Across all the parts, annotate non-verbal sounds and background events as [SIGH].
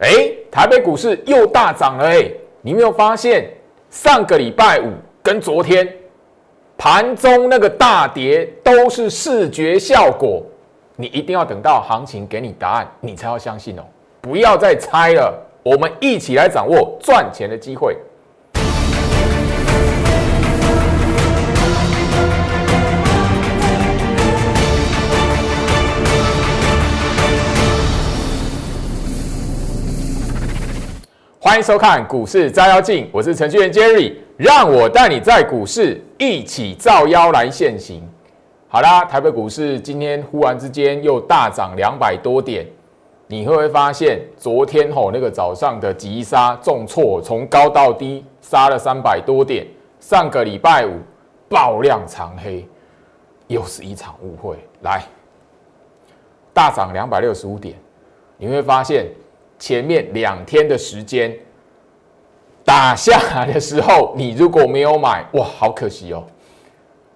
哎，台北股市又大涨了哎！你没有发现上个礼拜五跟昨天盘中那个大跌都是视觉效果？你一定要等到行情给你答案，你才要相信哦！不要再猜了，我们一起来掌握赚钱的机会。欢迎收看股市照妖镜，我是程序员 Jerry，让我带你在股市一起照妖来现行。好啦，台北股市今天忽然之间又大涨两百多点，你会不会发现昨天吼那个早上的急杀重挫，从高到低杀了三百多点，上个礼拜五爆量长黑，又是一场误会。来，大涨两百六十五点，你会发现。前面两天的时间打下来的时候，你如果没有买，哇，好可惜哦！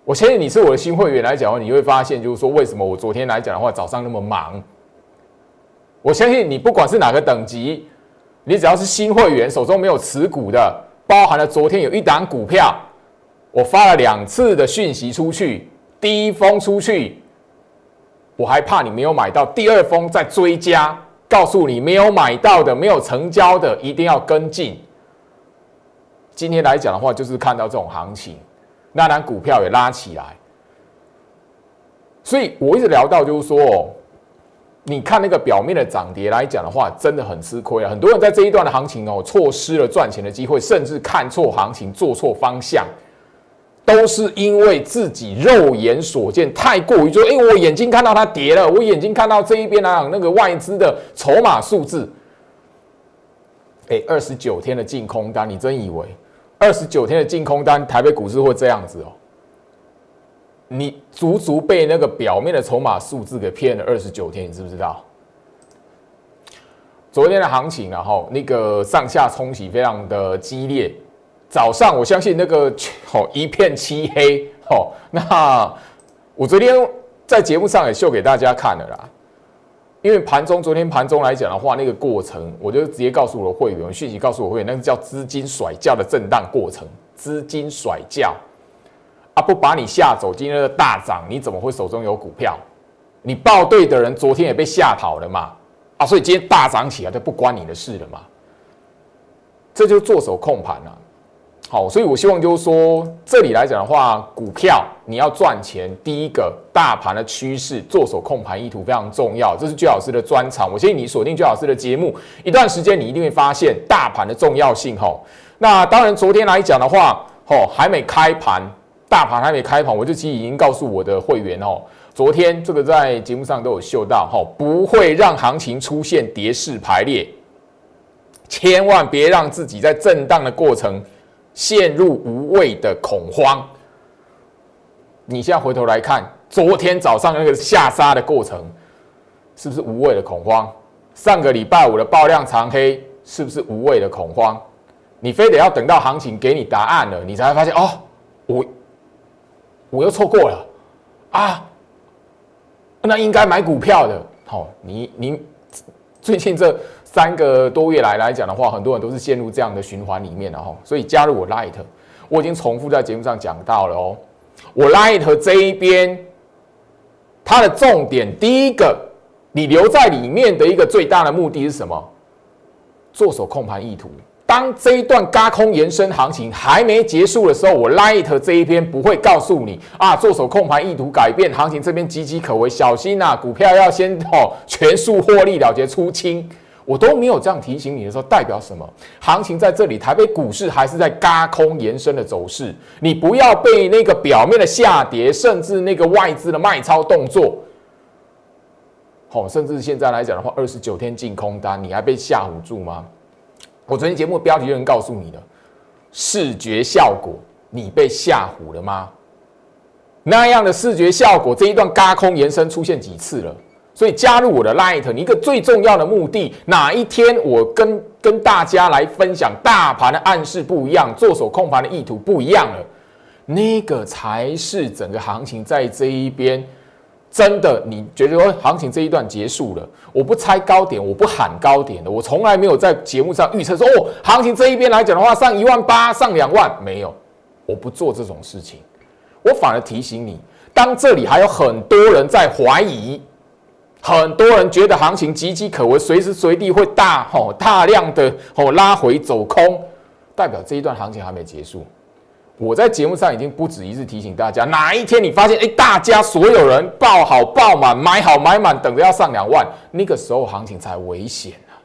我相信你是我的新会员来讲的话，你会发现，就是说，为什么我昨天来讲的话，早上那么忙？我相信你不管是哪个等级，你只要是新会员，手中没有持股的，包含了昨天有一档股票，我发了两次的讯息出去，第一封出去，我还怕你没有买到，第二封再追加。告诉你，没有买到的、没有成交的，一定要跟进。今天来讲的话，就是看到这种行情，那单股票也拉起来。所以我一直聊到，就是说，你看那个表面的涨跌来讲的话，真的很吃亏啊。很多人在这一段的行情哦，错失了赚钱的机会，甚至看错行情、做错方向。都是因为自己肉眼所见太过于，说哎，我眼睛看到它跌了，我眼睛看到这一边啊，那个外资的筹码数字，哎，二十九天的净空单，你真以为二十九天的净空单，台北股市会这样子哦？你足足被那个表面的筹码数字给骗了二十九天，你知不知道？昨天的行情，然后那个上下冲洗非常的激烈。早上，我相信那个 [LAUGHS] 哦一片漆黑哦。那我昨天在节目上也秀给大家看了啦。因为盘中昨天盘中来讲的话，那个过程我就直接告诉我的会员，讯息告诉我会员，那个叫资金甩价的震荡过程。资金甩价啊，不把你吓走，今天的大涨，你怎么会手中有股票？你报对的人昨天也被吓跑了嘛？啊，所以今天大涨起来就不关你的事了嘛？这就做手控盘了。好，所以我希望就是说，这里来讲的话，股票你要赚钱，第一个大盘的趋势，做手控盘意图非常重要，这是居老师的专长。我建议你锁定居老师的节目，一段时间你一定会发现大盘的重要性。吼，那当然昨天来讲的话，吼还没开盘，大盘还没开盘，我就其实已经告诉我的会员哦，昨天这个在节目上都有秀到，吼不会让行情出现跌势排列，千万别让自己在震荡的过程。陷入无谓的恐慌。你现在回头来看，昨天早上那个下杀的过程，是不是无谓的恐慌？上个礼拜五的爆量长黑，是不是无谓的恐慌？你非得要等到行情给你答案了，你才会发现哦，我我又错过了啊！那应该买股票的，好，你你最近这。三个多月来来讲的话，很多人都是陷入这样的循环里面了哈。所以加入我 Light，我已经重复在节目上讲到了哦。我 Light 这一边，它的重点第一个，你留在里面的一个最大的目的是什么？做手控盘意图。当这一段高空延伸行情还没结束的时候，我 Light 这一边不会告诉你啊，做手控盘意图改变行情这边岌岌可危，小心呐，股票要先哦全数获利了结出清。我都没有这样提醒你的时候，代表什么？行情在这里，台北股市还是在嘎空延伸的走势。你不要被那个表面的下跌，甚至那个外资的卖超动作，好，甚至现在来讲的话，二十九天净空单，你还被吓唬住吗？我昨天节目标题就能告诉你的视觉效果，你被吓唬了吗？那样的视觉效果，这一段嘎空延伸出现几次了？所以加入我的 Light，你一个最重要的目的，哪一天我跟跟大家来分享大盘的暗示不一样，做手控盘的意图不一样了，那个才是整个行情在这一边真的，你觉得说行情这一段结束了，我不猜高点，我不喊高点的，我从来没有在节目上预测说哦，行情这一边来讲的话，上一万八，上两万，没有，我不做这种事情，我反而提醒你，当这里还有很多人在怀疑，很多人觉得行情岌岌可危，随时随地会大吼大量的吼拉回走空，代表这一段行情还没结束。我在节目上已经不止一次提醒大家，哪一天你发现，哎，大家所有人爆好爆满，买好买满，等着要上两万，那个时候行情才危险啊！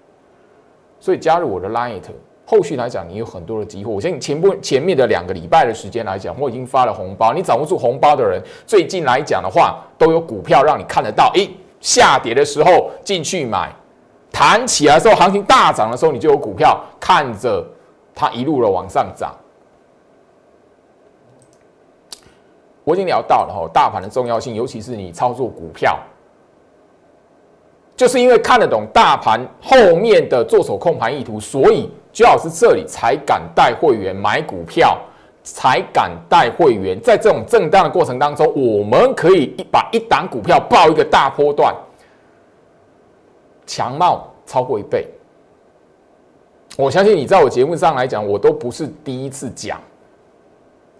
所以加入我的 Line，后续来讲，你有很多的机会。我相信前不前面的两个礼拜的时间来讲，我已经发了红包。你掌握住红包的人，最近来讲的话，都有股票让你看得到。哎，下跌的时候进去买，弹起来的时候，行情大涨的时候，你就有股票看着它一路的往上涨。我已经聊到了哈，大盘的重要性，尤其是你操作股票，就是因为看得懂大盘后面的做手控盘意图，所以居老师这里才敢带会员买股票，才敢带会员在这种震荡的过程当中，我们可以一把一档股票报一个大波段，强貌超过一倍。我相信你在我节目上来讲，我都不是第一次讲。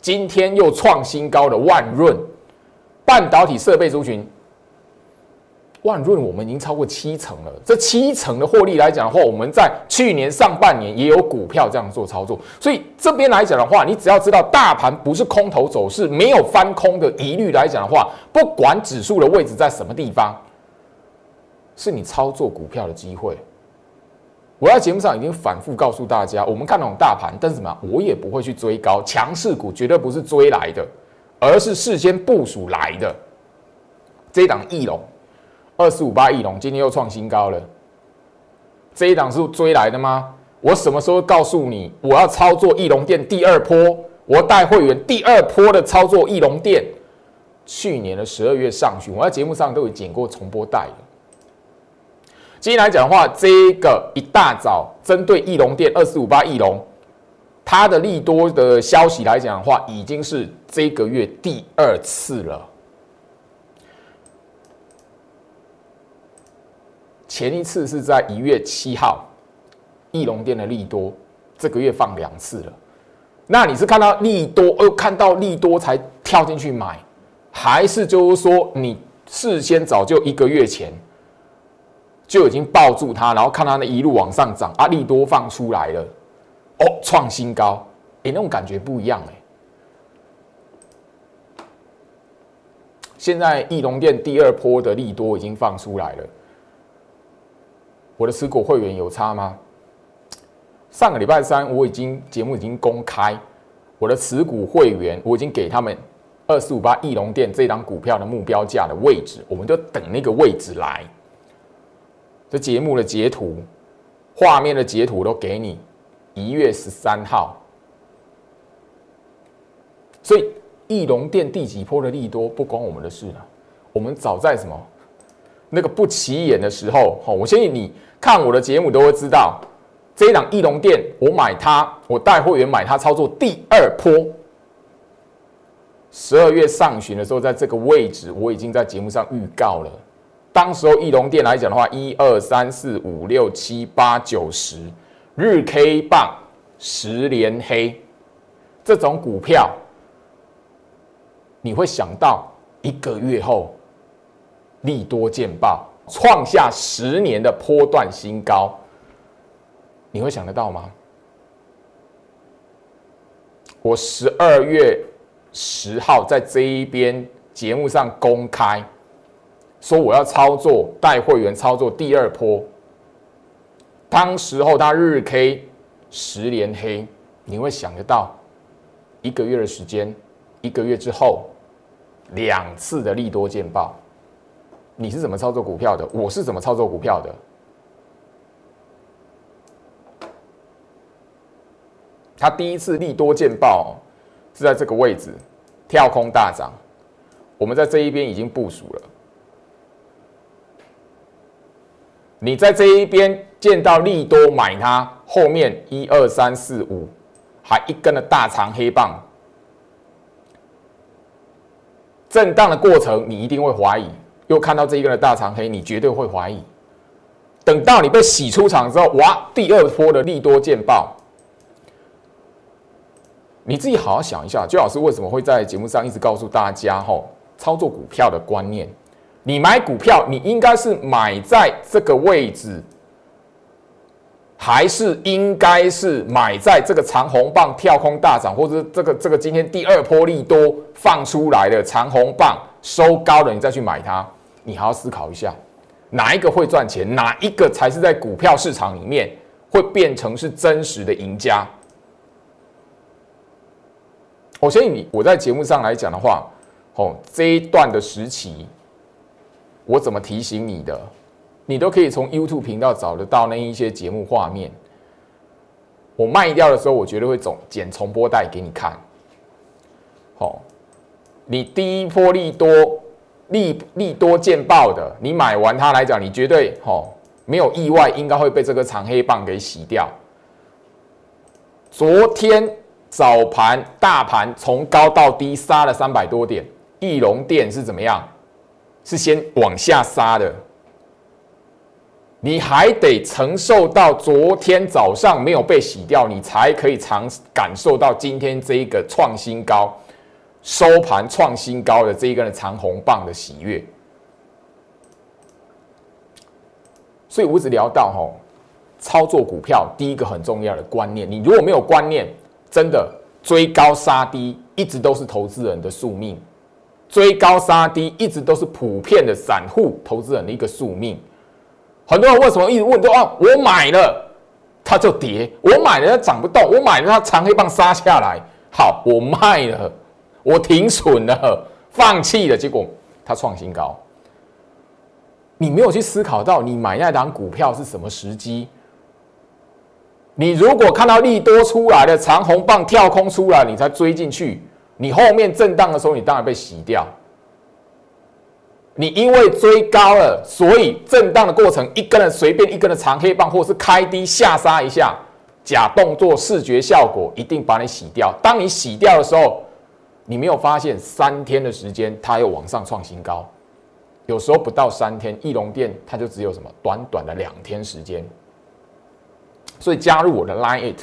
今天又创新高的万润半导体设备族群，万润我们已经超过七成了。这七成的获利来讲的话，我们在去年上半年也有股票这样做操作。所以这边来讲的话，你只要知道大盘不是空头走势，没有翻空的疑虑来讲的话，不管指数的位置在什么地方，是你操作股票的机会。我在节目上已经反复告诉大家，我们看懂大盘，但是什么？我也不会去追高，强势股绝对不是追来的，而是事先部署来的。这一档翼龙二四五八翼龙今天又创新高了，这一档是追来的吗？我什么时候告诉你我要操作翼龙店第二波？我带会员第二波的操作翼龙店，去年的十二月上旬，我在节目上都有剪过重播带的。今天来讲的话，这个一大早针对翼龙店二四五八翼龙，它的利多的消息来讲的话，已经是这个月第二次了。前一次是在一月七号，翼龙店的利多，这个月放两次了。那你是看到利多，呃，看到利多才跳进去买，还是就是说你事先早就一个月前？就已经抱住它，然后看它那一路往上涨，阿利多放出来了，哦，创新高，哎，那种感觉不一样哎。现在翼龙店第二波的利多已经放出来了，我的持股会员有差吗？上个礼拜三我已经节目已经公开，我的持股会员我已经给他们二四五八翼龙店这张股票的目标价的位置，我们就等那个位置来。这节目的截图、画面的截图都给你，一月十三号。所以翼龙店第几波的利多不关我们的事了。我们早在什么那个不起眼的时候，好，我相信你看我的节目都会知道，这一档翼龙店我买它，我带会员买它操作第二波。十二月上旬的时候，在这个位置我已经在节目上预告了。当时候翼龙店来讲的话，一二三四五六七八九十日 K 棒十连黑，这种股票，你会想到一个月后利多见报，创下十年的波段新高，你会想得到吗？我十二月十号在这一边节目上公开。说我要操作带会员操作第二波，当时候它日 K 十连黑，你会想得到一个月的时间，一个月之后两次的利多见报，你是怎么操作股票的？我是怎么操作股票的？他第一次利多见报是在这个位置跳空大涨，我们在这一边已经部署了。你在这一边见到利多买它，后面一二三四五，还一根的大长黑棒，震荡的过程，你一定会怀疑又看到这一根的大长黑，你绝对会怀疑。等到你被洗出场之后，哇，第二波的利多见报，你自己好好想一下，周老师为什么会在节目上一直告诉大家，吼，操作股票的观念，你买股票，你应该是买在这个位置。还是应该是买在这个长红棒跳空大涨，或者这个这个今天第二波利多放出来的长红棒收高了，你再去买它，你还要思考一下，哪一个会赚钱，哪一个才是在股票市场里面会变成是真实的赢家。我相信你，我在节目上来讲的话，哦，这一段的时期，我怎么提醒你的？你都可以从 YouTube 频道找得到那一些节目画面。我卖掉的时候，我绝对会总剪重播带给你看。好，你第一波利多利利多见报的，你买完它来讲，你绝对好没有意外，应该会被这个长黑棒给洗掉。昨天早盘大盘从高到低杀了三百多点，翼龙店是怎么样？是先往下杀的。你还得承受到昨天早上没有被洗掉，你才可以尝感受到今天这一个创新高、收盘创新高的这一根长红棒的喜悦。所以我只聊到吼，操作股票第一个很重要的观念，你如果没有观念，真的追高杀低一直都是投资人的宿命，追高杀低一直都是普遍的散户投资人的一个宿命。很多人为什么一直问说啊，我买了它就跌，我买了它涨不动，我买了它长黑棒杀下来，好，我卖了，我停损了，放弃了，结果它创新高。你没有去思考到你买那档股票是什么时机？你如果看到利多出来的长红棒跳空出来，你才追进去，你后面震荡的时候，你当然被洗掉。你因为追高了，所以震荡的过程，一根的随便一根的长黑棒，或是开低下杀一下，假动作视觉效果一定把你洗掉。当你洗掉的时候，你没有发现三天的时间它又往上创新高，有时候不到三天，翼龙店它就只有什么短短的两天时间。所以加入我的 Line It。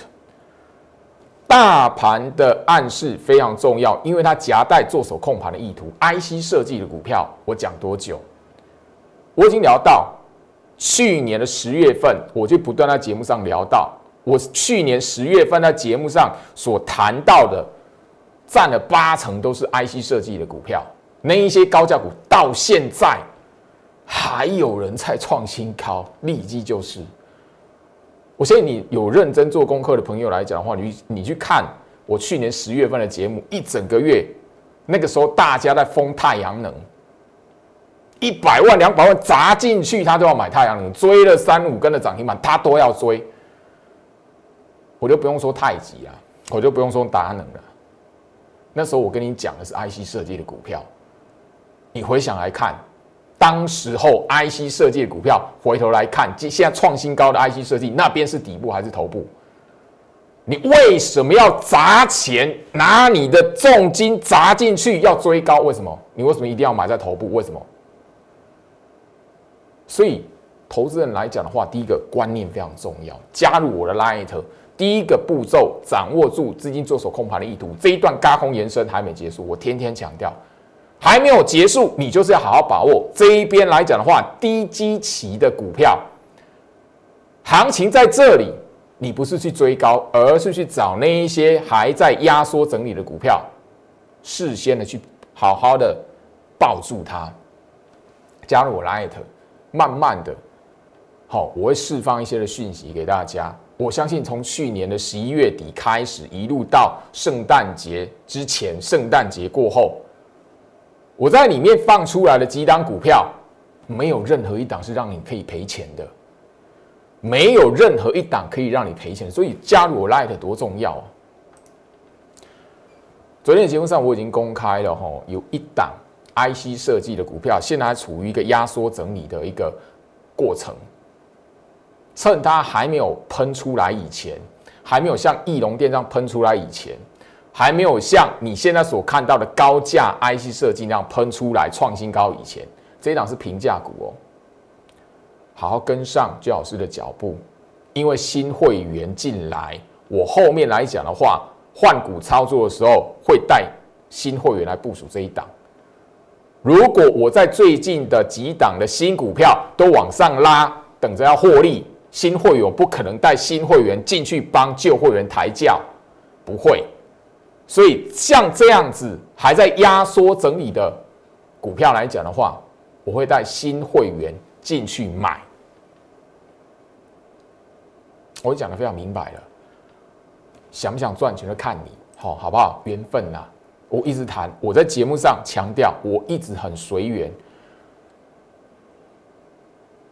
大盘的暗示非常重要，因为它夹带做手控盘的意图。IC 设计的股票，我讲多久？我已经聊到去年的十月份，我就不断在节目上聊到，我去年十月份在节目上所谈到的，占了八成都是 IC 设计的股票。那一些高价股到现在还有人在创新高，立即就是。我相信你有认真做功课的朋友来讲的话，你你去看我去年十月份的节目，一整个月，那个时候大家在封太阳能，一百万两百万砸进去，他都要买太阳能，追了三五根的涨停板，他都要追。我就不用说太极啊，我就不用说达能了。那时候我跟你讲的是 IC 设计的股票，你回想来看。当时候，IC 设计的股票回头来看，现现在创新高的 IC 设计，那边是底部还是头部？你为什么要砸钱，拿你的重金砸进去要追高？为什么？你为什么一定要买在头部？为什么？所以，投资人来讲的话，第一个观念非常重要。加入我的 Light，第一个步骤，掌握住资金做手控盘的意图。这一段高空延伸还没结束，我天天强调。还没有结束，你就是要好好把握这一边来讲的话，低基期的股票，行情在这里，你不是去追高，而是去找那一些还在压缩整理的股票，事先的去好好的抱住它，加入我 Light，慢慢的，好，我会释放一些的讯息给大家。我相信从去年的十一月底开始，一路到圣诞节之前，圣诞节过后。我在里面放出来的几档股票，没有任何一档是让你可以赔钱的，没有任何一档可以让你赔钱，所以加入我 Light 多重要！昨天的节目上我已经公开了哈，有一档 IC 设计的股票，现在还处于一个压缩整理的一个过程，趁它还没有喷出来以前，还没有像翼龙电这样喷出来以前。还没有像你现在所看到的高价 IC 设计那样喷出来创新高以前，这一档是平价股哦，好好跟上最老师的脚步，因为新会员进来，我后面来讲的话，换股操作的时候会带新会员来部署这一档。如果我在最近的几档的新股票都往上拉，等着要获利，新会员不可能带新会员进去帮旧会员抬轿，不会。所以像这样子还在压缩整理的股票来讲的话，我会带新会员进去买。我讲的非常明白了，想不想赚钱就看你，好好不好？缘分呐，我一直谈，我在节目上强调，我一直很随缘。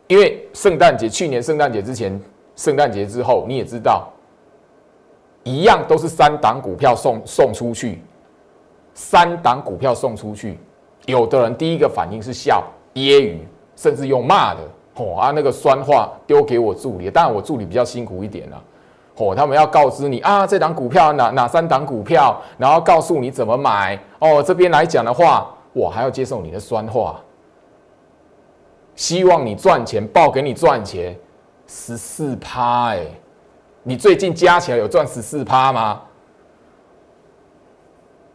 因为圣诞节，去年圣诞节之前，圣诞节之后，你也知道，一样都是三档股票送送出去，三档股票送出去，有的人第一个反应是笑、揶揄，甚至用骂的，哦啊，那个酸话丢给我助理，当然我助理比较辛苦一点了，哦，他们要告知你啊，这档股票哪哪三档股票，然后告诉你怎么买，哦，这边来讲的话，我还要接受你的酸话。希望你赚钱，报给你赚钱，十四趴哎，你最近加起来有赚十四趴吗？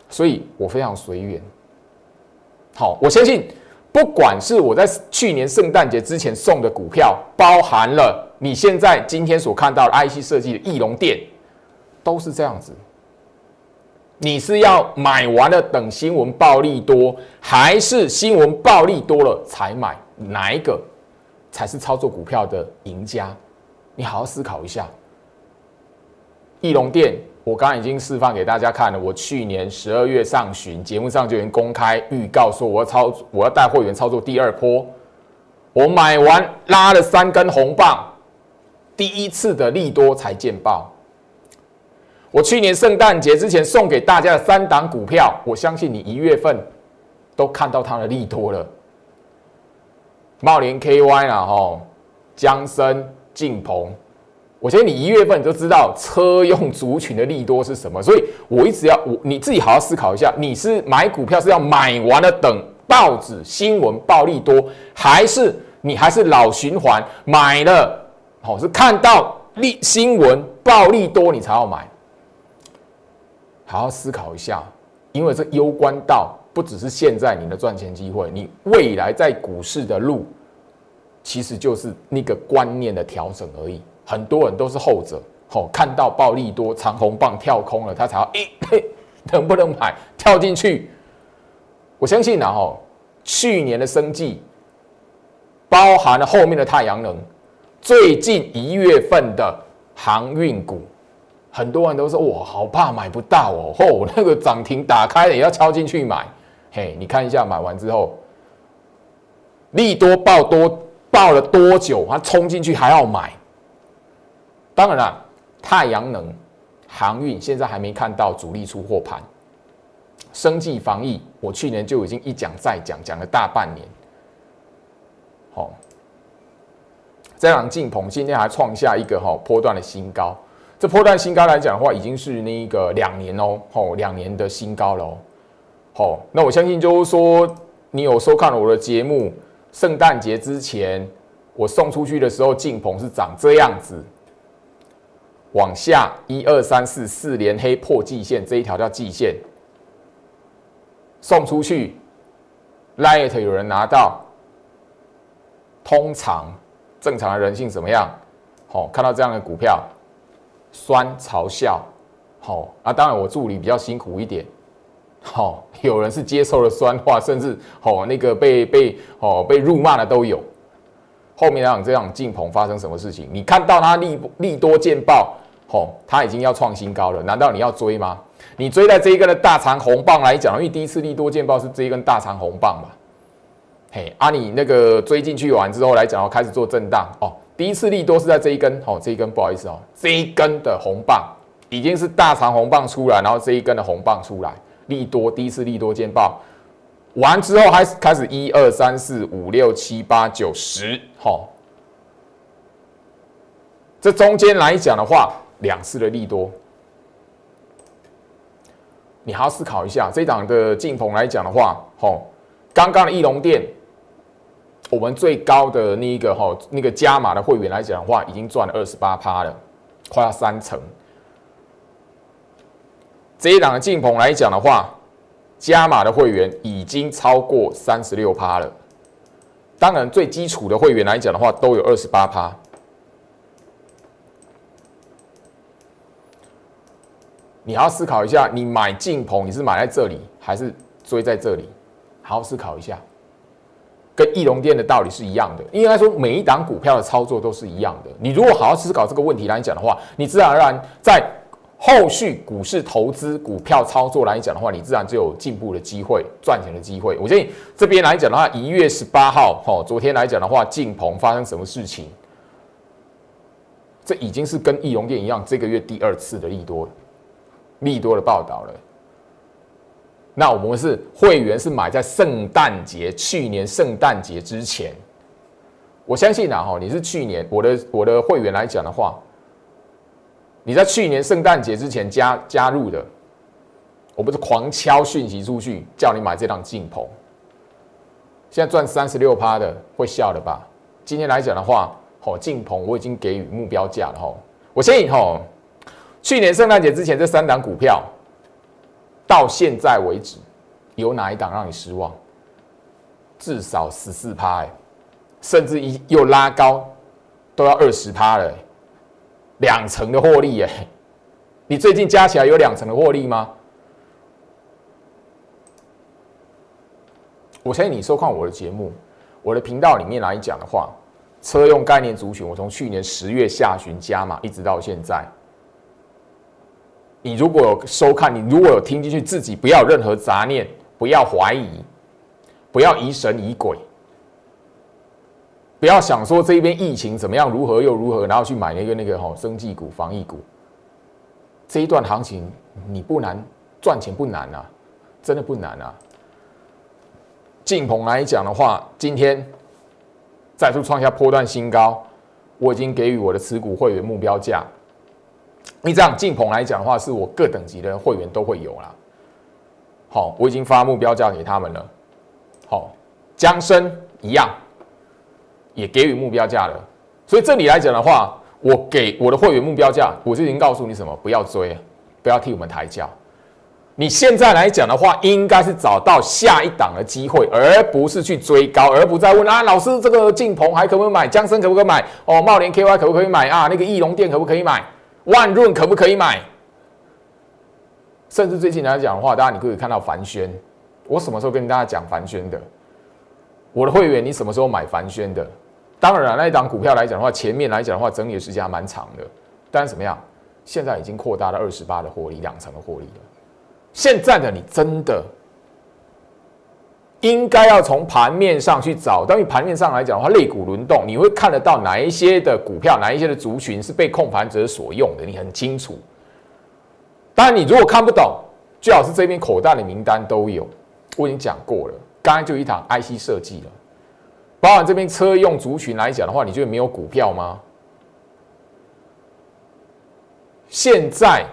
所以我非常随缘。好，我相信，不管是我在去年圣诞节之前送的股票，包含了你现在今天所看到的 IC 设计的翼龙店，都是这样子。你是要买完了等新闻暴利多，还是新闻暴利多了才买？哪一个才是操作股票的赢家？你好好思考一下。翼龙店，我刚刚已经示范给大家看了。我去年十二月上旬节目上就已经公开预告说，我要操，我要带会员操作第二波。我买完拉了三根红棒，第一次的利多才见报。我去年圣诞节之前送给大家的三档股票，我相信你一月份都看到它的利多了。茂林 KY 啦，吼，江森、晋鹏，我觉得你一月份你就知道车用族群的利多是什么，所以我一直要我你自己好好思考一下，你是买股票是要买完了等报纸新闻暴利多，还是你还是老循环买了，好是看到利新闻暴利多你才要买，好好思考一下，因为这攸关到。不只是现在你的赚钱机会，你未来在股市的路，其实就是那个观念的调整而已。很多人都是后者，哦看到暴利多长红棒跳空了，他才要 [LAUGHS] 诶，能不能买跳进去？我相信啊，哦，去年的生计包含了后面的太阳能，最近一月份的航运股。很多人都说哇，好怕买不到哦，吼，那个涨停打开了也要敲进去买。嘿，你看一下买完之后，利多爆多爆了多久？它冲进去还要买？当然了，太阳能、航运现在还没看到主力出货盘。生计防疫，我去年就已经一讲再讲，讲了大半年。好，这档进鹏今天还创下一个哈波段的新高。这波段新高来讲的话，已经是那个两年哦，吼两年的新高了哦。好，那我相信就是说，你有收看了我的节目，圣诞节之前我送出去的时候，进棚是长这样子，往下一二三四四连黑破季线，这一条叫季线，送出去，light 有人拿到，通常正常的人性怎么样？好，看到这样的股票，酸嘲笑，好，啊，当然我助理比较辛苦一点。好，[LAUGHS] 有人是接受了酸话，甚至哦那个被被哦被辱骂的都有。后面讲这样进棚发生什么事情？你看到它利利多见报，哦，它已经要创新高了，难道你要追吗？你追在这一根的大长红棒来讲，因为第一次利多见报是这一根大长红棒嘛。嘿，啊你那个追进去完之后来讲，哦开始做震荡哦，第一次利多是在这一根，哦这一根不好意思哦，这一根的红棒已经是大长红棒出来，然后这一根的红棒出来。利多第一次利多见报。完之后，还开始一二三四五六七八九十，好，这中间来讲的话，两次的利多，你还要思考一下，这档的进棚来讲的话，好，刚刚的翼龙店我们最高的那一个哈那个加码的会员来讲的话，已经赚了二十八趴了，快要三成。这一档的进棚来讲的话，加码的会员已经超过三十六趴了。当然，最基础的会员来讲的话，都有二十八趴。你要思考一下，你买进棚，你是买在这里，还是追在这里？好好思考一下。跟翼龙店的道理是一样的，应该说每一档股票的操作都是一样的。你如果好好思考这个问题来讲的话，你自然而然在后续股市投资、股票操作来讲的话，你自然就有进步的机会、赚钱的机会。我建议这边来讲的话，一月十八号，哦，昨天来讲的话，进鹏发生什么事情？这已经是跟易容店一样，这个月第二次的利多，利多的报道了。那我们是会员，是买在圣诞节，去年圣诞节之前。我相信啊，哈，你是去年我的我的会员来讲的话，你在去年圣诞节之前加加入的，我不是狂敲讯息出去叫你买这档进棚，现在赚三十六趴的会笑的吧？今天来讲的话，好进棚我已经给予目标价了哈。我相信哈，去年圣诞节之前这三档股票。到现在为止，有哪一档让你失望？至少十四趴，甚至一又拉高，都要二十趴了，两成的获利，哎，你最近加起来有两成的获利吗？我相信你收看我的节目，我的频道里面来讲的话，车用概念族群，我从去年十月下旬加嘛，一直到现在。你如果有收看，你如果有听进去，自己不要任何杂念，不要怀疑，不要疑神疑鬼，不要想说这边疫情怎么样，如何又如何，然后去买那个那个哈生技股、防疫股。这一段行情你不难赚钱，不难啊，真的不难啊。进鹏来讲的话，今天再度创下波段新高，我已经给予我的持股会员目标价。你这样进棚来讲的话，是我各等级的会员都会有啦。好，我已经发目标价给他们了。好，江生一样，也给予目标价了。所以这里来讲的话，我给我的会员目标价，我就已经告诉你什么，不要追，不要替我们抬轿。你现在来讲的话，应该是找到下一档的机会，而不是去追高，而不再问啊，老师这个进棚还可不可以买？江森可不可以买？哦，茂联 KY 可不可以买啊？那个翼龙店可不可以买？万润可不可以买？甚至最近来讲的话，大家你可以看到凡轩，我什么时候跟大家讲凡轩的？我的会员，你什么时候买凡轩的？当然，那一档股票来讲的话，前面来讲的话，整理的时间还蛮长的。但是怎么样？现在已经扩大了二十八的获利，两成的获利了。现在的你真的。应该要从盘面上去找，当你盘面上来讲的话，类股轮动，你会看得到哪一些的股票，哪一些的族群是被控盘者所用的，你很清楚。当然，你如果看不懂，最好是这边口袋的名单都有，我已经讲过了。刚才就一堂 IC 设计了，包含这边车用族群来讲的话，你觉得没有股票吗？现在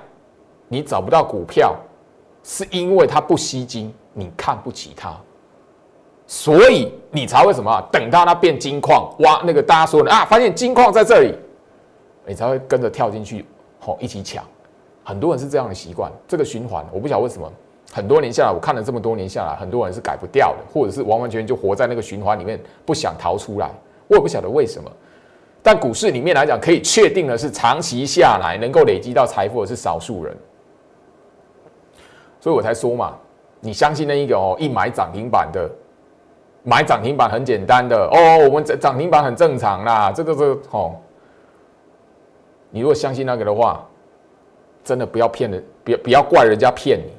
你找不到股票，是因为它不吸金，你看不起它。所以你才会什么？等到它变金矿，哇，那个大家说的啊，发现金矿在这里，你才会跟着跳进去，吼，一起抢。很多人是这样的习惯，这个循环，我不晓得为什么，很多年下来，我看了这么多年下来，很多人是改不掉的，或者是完完全全就活在那个循环里面，不想逃出来。我也不晓得为什么。但股市里面来讲，可以确定的是，长期下来能够累积到财富的是少数人。所以我才说嘛，你相信那一个哦，一买涨停板的。买涨停板很简单的哦，我们涨涨停板很正常啦。这个这个哦，你如果相信那个的话，真的不要骗人，别不要怪人家骗你，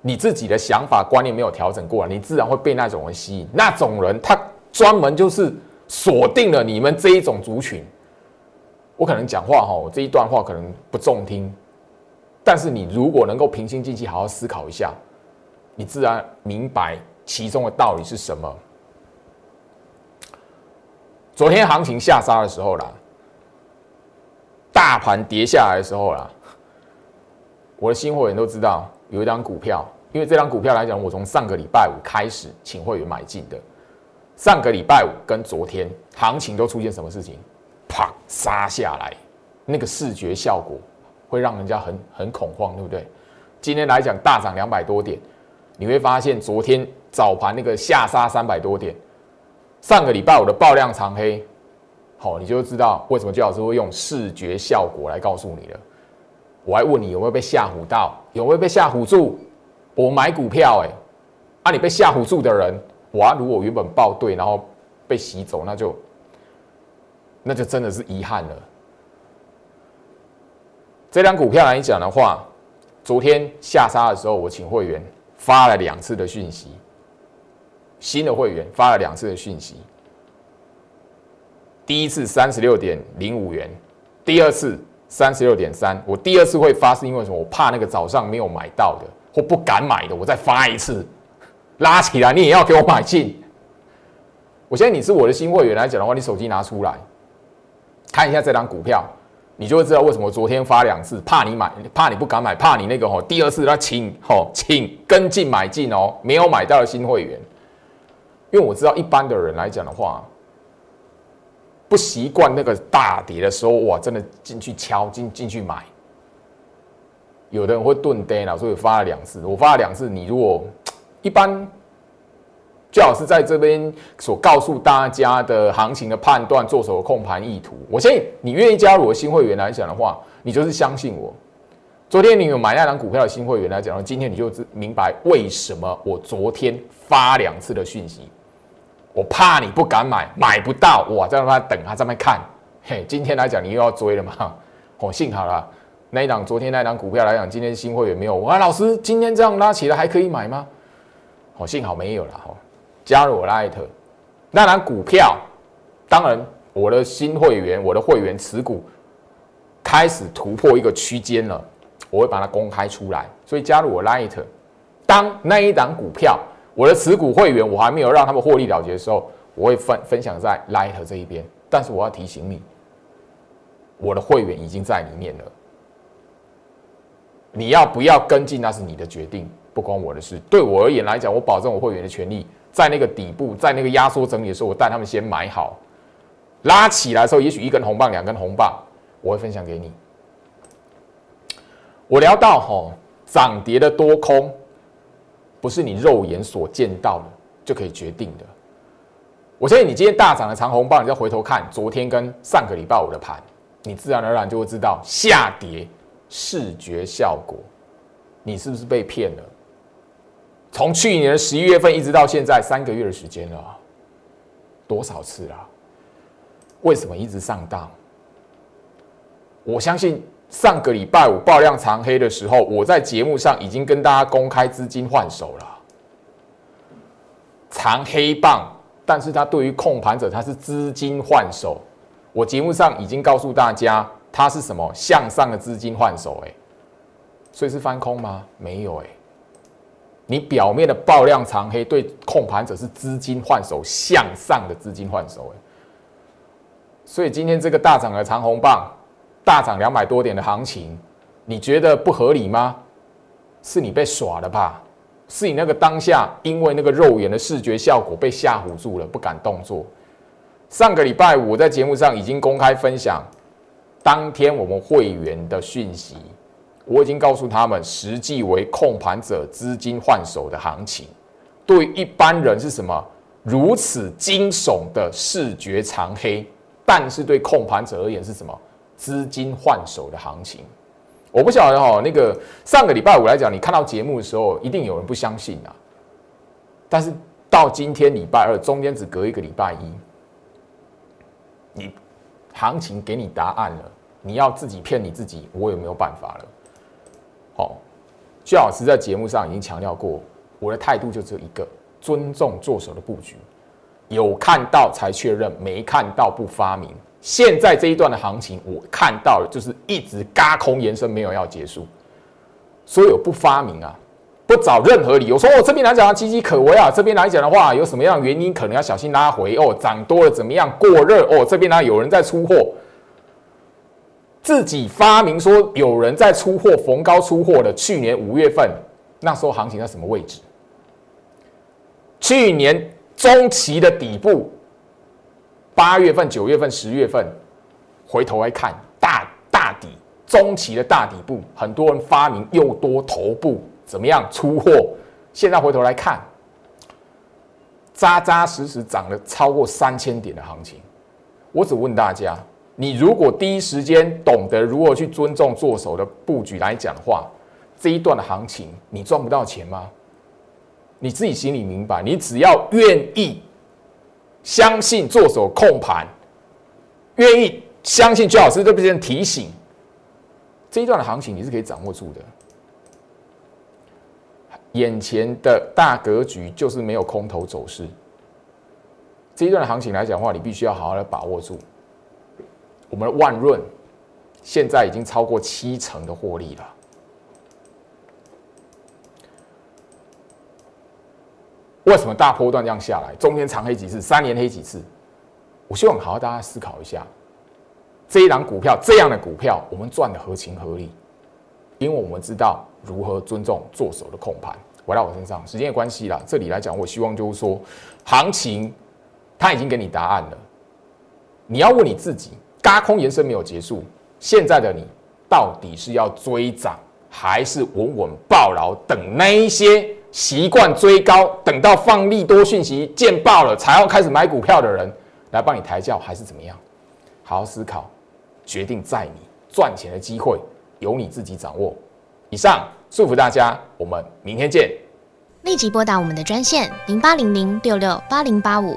你自己的想法观念没有调整过来，你自然会被那种人吸引。那种人他专门就是锁定了你们这一种族群。我可能讲话哈，我这一段话可能不中听，但是你如果能够平心静气好好思考一下，你自然明白其中的道理是什么。昨天行情下杀的时候啦，大盘跌下来的时候啦，我的新会员都知道有一张股票，因为这张股票来讲，我从上个礼拜五开始请会员买进的，上个礼拜五跟昨天行情都出现什么事情？啪，杀下来，那个视觉效果会让人家很很恐慌，对不对？今天来讲大涨两百多点，你会发现昨天早盘那个下杀三百多点，上个礼拜五的爆量长黑，好，你就知道为什么姜老师会用视觉效果来告诉你了。我还问你有没有被吓唬到，有没有被吓唬住？我买股票，哎，啊，你被吓唬住的人，哇，如果原本报对，然后被洗走，那就那就真的是遗憾了。这张股票来讲的话。昨天下杀的时候，我请会员发了两次的讯息，新的会员发了两次的讯息。第一次三十六点零五元，第二次三十六点三。我第二次会发是因为什么？我怕那个早上没有买到的或不敢买的，我再发一次，拉起来你也要给我买进。我现在你是我的新会员来讲的话，你手机拿出来看一下这张股票。你就会知道为什么昨天发两次，怕你买，怕你不敢买，怕你那个吼，第二次他请吼，请跟进买进哦，没有买到的新会员，因为我知道一般的人来讲的话，不习惯那个大跌的时候，哇，真的进去敲进进去买，有的人会钝跌了，所以发了两次，我发了两次，你如果一般。最好是在这边所告诉大家的行情的判断，做手控盘意图。我相信你愿意加入我新会员来讲的话，你就是相信我。昨天你有买那张股票的新会员来讲，今天你就明白为什么我昨天发两次的讯息。我怕你不敢买，买不到，我在那等，还在那看。嘿，今天来讲你又要追了嘛？[LAUGHS] 哦，幸好了，那一档昨天那一档股票来讲，今天新会员没有。我老师今天这样拉起来还可以买吗？哦，幸好没有了哈。加入我拉艾特，那档股票，当然我的新会员，我的会员持股开始突破一个区间了，我会把它公开出来。所以加入我拉艾特，当那一档股票我的持股会员我还没有让他们获利了结的时候，我会分分享在拉艾特这一边。但是我要提醒你，我的会员已经在里面了，你要不要跟进那是你的决定，不关我的事。对我而言来讲，我保证我会员的权利。在那个底部，在那个压缩整理的时候，我带他们先买好，拉起来的时候，也许一根红棒、两根红棒，我会分享给你。我聊到哈，涨跌的多空，不是你肉眼所见到的就可以决定的。我相信你今天大涨的长红棒，你再回头看昨天跟上个礼拜五的盘，你自然而然就会知道下跌视觉效果，你是不是被骗了？从去年的十一月份一直到现在三个月的时间了，多少次了？为什么一直上当？我相信上个礼拜五爆量长黑的时候，我在节目上已经跟大家公开资金换手了，长黑棒，但是它对于控盘者它是资金换手，我节目上已经告诉大家它是什么向上的资金换手，哎，所以是翻空吗？没有，哎。你表面的爆量长黑对控盘者是资金换手向上的资金换手，哎，所以今天这个大涨的长红棒，大涨两百多点的行情，你觉得不合理吗？是你被耍了吧？是你那个当下因为那个肉眼的视觉效果被吓唬住了，不敢动作。上个礼拜五我在节目上已经公开分享当天我们会员的讯息。我已经告诉他们，实际为控盘者资金换手的行情，对一般人是什么？如此惊悚的视觉长黑，但是对控盘者而言是什么？资金换手的行情。我不晓得哈，那个上个礼拜五来讲，你看到节目的时候，一定有人不相信啊。但是到今天礼拜二，中间只隔一个礼拜一，你行情给你答案了，你要自己骗你自己，我也没有办法了。哦，薛老师在节目上已经强调过，我的态度就只有一个：尊重做手的布局，有看到才确认，没看到不发明。现在这一段的行情，我看到了，就是一直嘎空延伸，没有要结束。所以我不发明啊，不找任何理由说，我这边来讲岌岌可危啊，这边来讲的话，有什么样的原因可能要小心拉回哦，涨多了怎么样过热哦，这边呢有人在出货。自己发明说有人在出货逢高出货的，去年五月份那时候行情在什么位置？去年中期的底部，八月份、九月份、十月份，回头来看大大底中期的大底部，很多人发明又多头部，怎么样出货？现在回头来看，扎扎实实涨了超过三千点的行情。我只问大家，你如果第一时间懂得如何去尊重做手的布局来讲话，这一段的行情你赚不到钱吗？你自己心里明白，你只要愿意相信做手控盘，愿意相信最老师这边提醒，这一段的行情你是可以掌握住的。眼前的大格局就是没有空头走势。这一段的行情来讲的话，你必须要好好的把握住。我们的万润现在已经超过七成的获利了。为什么大波段这样下来？中间长黑几次，三年黑几次？我希望好好大家思考一下，这一档股票这样的股票，我们赚的合情合理，因为我们知道如何尊重做手的控盘。回到我身上，时间的关系啦，这里来讲，我希望就是说，行情它已经给你答案了，你要问你自己，嘎空延伸没有结束，现在的你到底是要追涨，还是稳稳抱牢，等那一些？习惯追高，等到放利多讯息见爆了，才要开始买股票的人来帮你抬轿，还是怎么样？好好思考，决定在你赚钱的机会由你自己掌握。以上祝福大家，我们明天见。立即拨打我们的专线零八零零六六八零八五。